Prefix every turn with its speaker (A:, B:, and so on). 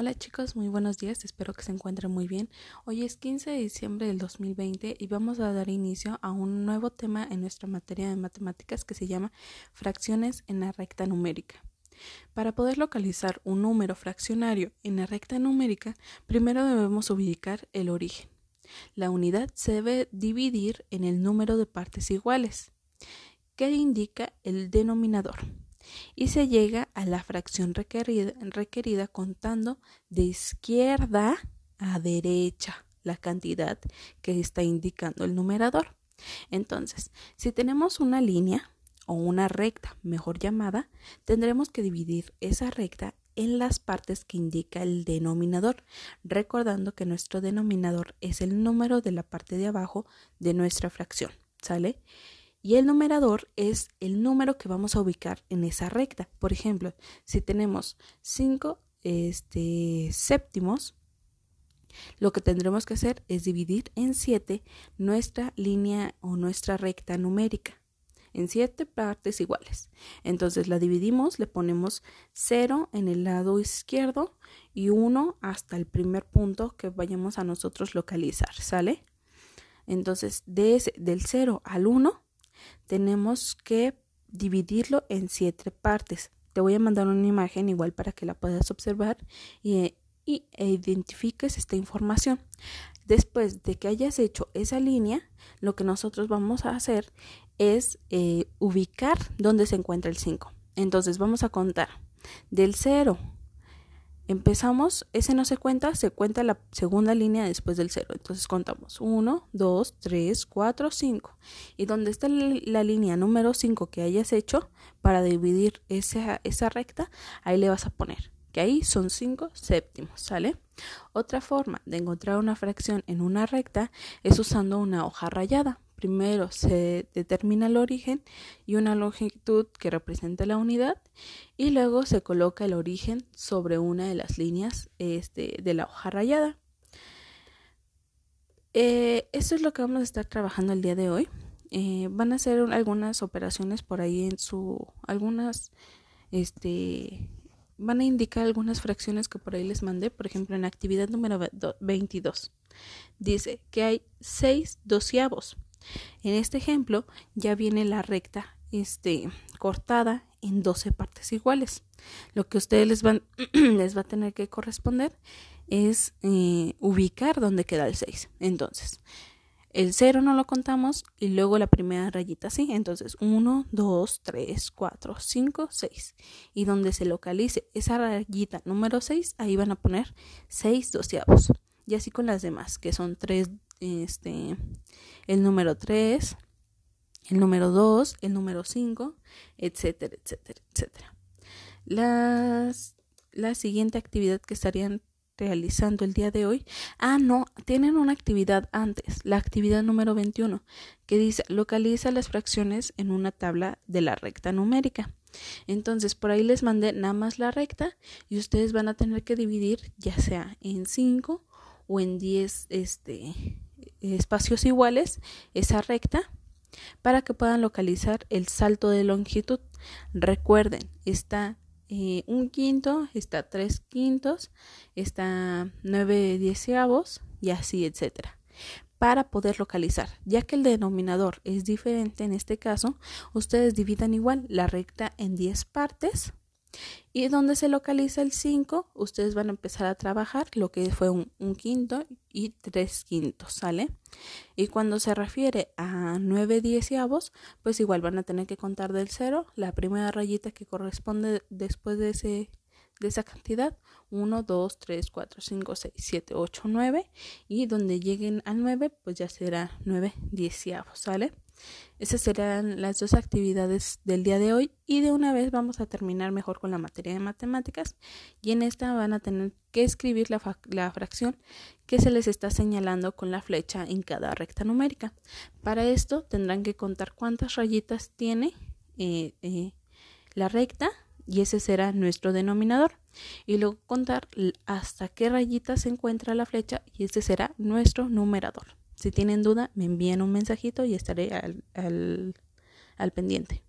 A: Hola chicos, muy buenos días, espero que se encuentren muy bien. Hoy es 15 de diciembre del 2020 y vamos a dar inicio a un nuevo tema en nuestra materia de matemáticas que se llama fracciones en la recta numérica. Para poder localizar un número fraccionario en la recta numérica, primero debemos ubicar el origen. La unidad se debe dividir en el número de partes iguales, que indica el denominador y se llega a la fracción requerida, contando de izquierda a derecha la cantidad que está indicando el numerador. Entonces, si tenemos una línea o una recta, mejor llamada, tendremos que dividir esa recta en las partes que indica el denominador, recordando que nuestro denominador es el número de la parte de abajo de nuestra fracción, ¿sale? Y el numerador es el número que vamos a ubicar en esa recta. Por ejemplo, si tenemos 5 este, séptimos, lo que tendremos que hacer es dividir en 7 nuestra línea o nuestra recta numérica en 7 partes iguales. Entonces la dividimos, le ponemos 0 en el lado izquierdo y 1 hasta el primer punto que vayamos a nosotros localizar, ¿sale? Entonces de ese, del 0 al 1 tenemos que dividirlo en siete partes. Te voy a mandar una imagen igual para que la puedas observar y, identifiques esta información. Después de que hayas hecho esa línea, lo que nosotros vamos a hacer es eh, ubicar dónde se encuentra el 5. Entonces vamos a contar del 0 empezamos, ese no se cuenta, se cuenta la segunda línea después del cero. Entonces contamos 1, 2, 3, 4, 5. Y donde está la línea número 5 que hayas hecho para dividir esa, esa recta, ahí le vas a poner que ahí son 5 séptimos, ¿sale? Otra forma de encontrar una fracción en una recta es usando una hoja rayada. Primero se determina el origen y una longitud que representa la unidad y luego se coloca el origen sobre una de las líneas este, de la hoja rayada. Eh, esto es lo que vamos a estar trabajando el día de hoy. Eh, van a hacer algunas operaciones por ahí en su algunas este van a indicar algunas fracciones que por ahí les mandé, por ejemplo en actividad número 22. Dice que hay 6 doceavos. En este ejemplo ya viene la recta este, cortada en 12 partes iguales. Lo que ustedes les, van, les va a tener que corresponder es eh, ubicar dónde queda el 6. Entonces, el 0 no lo contamos y luego la primera rayita sí. Entonces 1, 2, 3, 4, 5, 6. Y donde se localice esa rayita número 6, ahí van a poner 6 doceavos. Y así con las demás, que son 3, este, el número 3, el número 2, el número 5, etcétera, etcétera, etcétera. Las, la siguiente actividad que estarían realizando el día de hoy. Ah, no, tienen una actividad antes, la actividad número 21, que dice localiza las fracciones en una tabla de la recta numérica. Entonces, por ahí les mandé nada más la recta y ustedes van a tener que dividir ya sea en 5 o en 10 este, espacios iguales esa recta para que puedan localizar el salto de longitud. Recuerden, está eh, un quinto, está tres quintos, está nueve dieciavos y así, etcétera. Para poder localizar, ya que el denominador es diferente en este caso, ustedes dividan igual la recta en 10 partes y donde se localiza el 5, ustedes van a empezar a trabajar lo que fue un, quinto y tres quintos, ¿sale? Y cuando se refiere a 9 dieciavos, pues igual van a tener que contar del 0, la primera rayita que corresponde después de, ese, de esa cantidad, 1, 2, 3, 4, 5, 6, 7, 8, 9, y donde lleguen al 9, pues ya será 9 dieciavos, ¿sale? Esas serán las dos actividades del día de hoy y de una vez vamos a terminar mejor con la materia de matemáticas y en esta van a tener que escribir la, la fracción que se les está señalando con la flecha en cada recta numérica. Para esto tendrán que contar cuántas rayitas tiene eh, eh, la recta y ese será nuestro denominador y luego contar hasta qué rayita se encuentra la flecha y ese será nuestro numerador. Si tienen duda, me envían un mensajito y estaré al, al, al pendiente.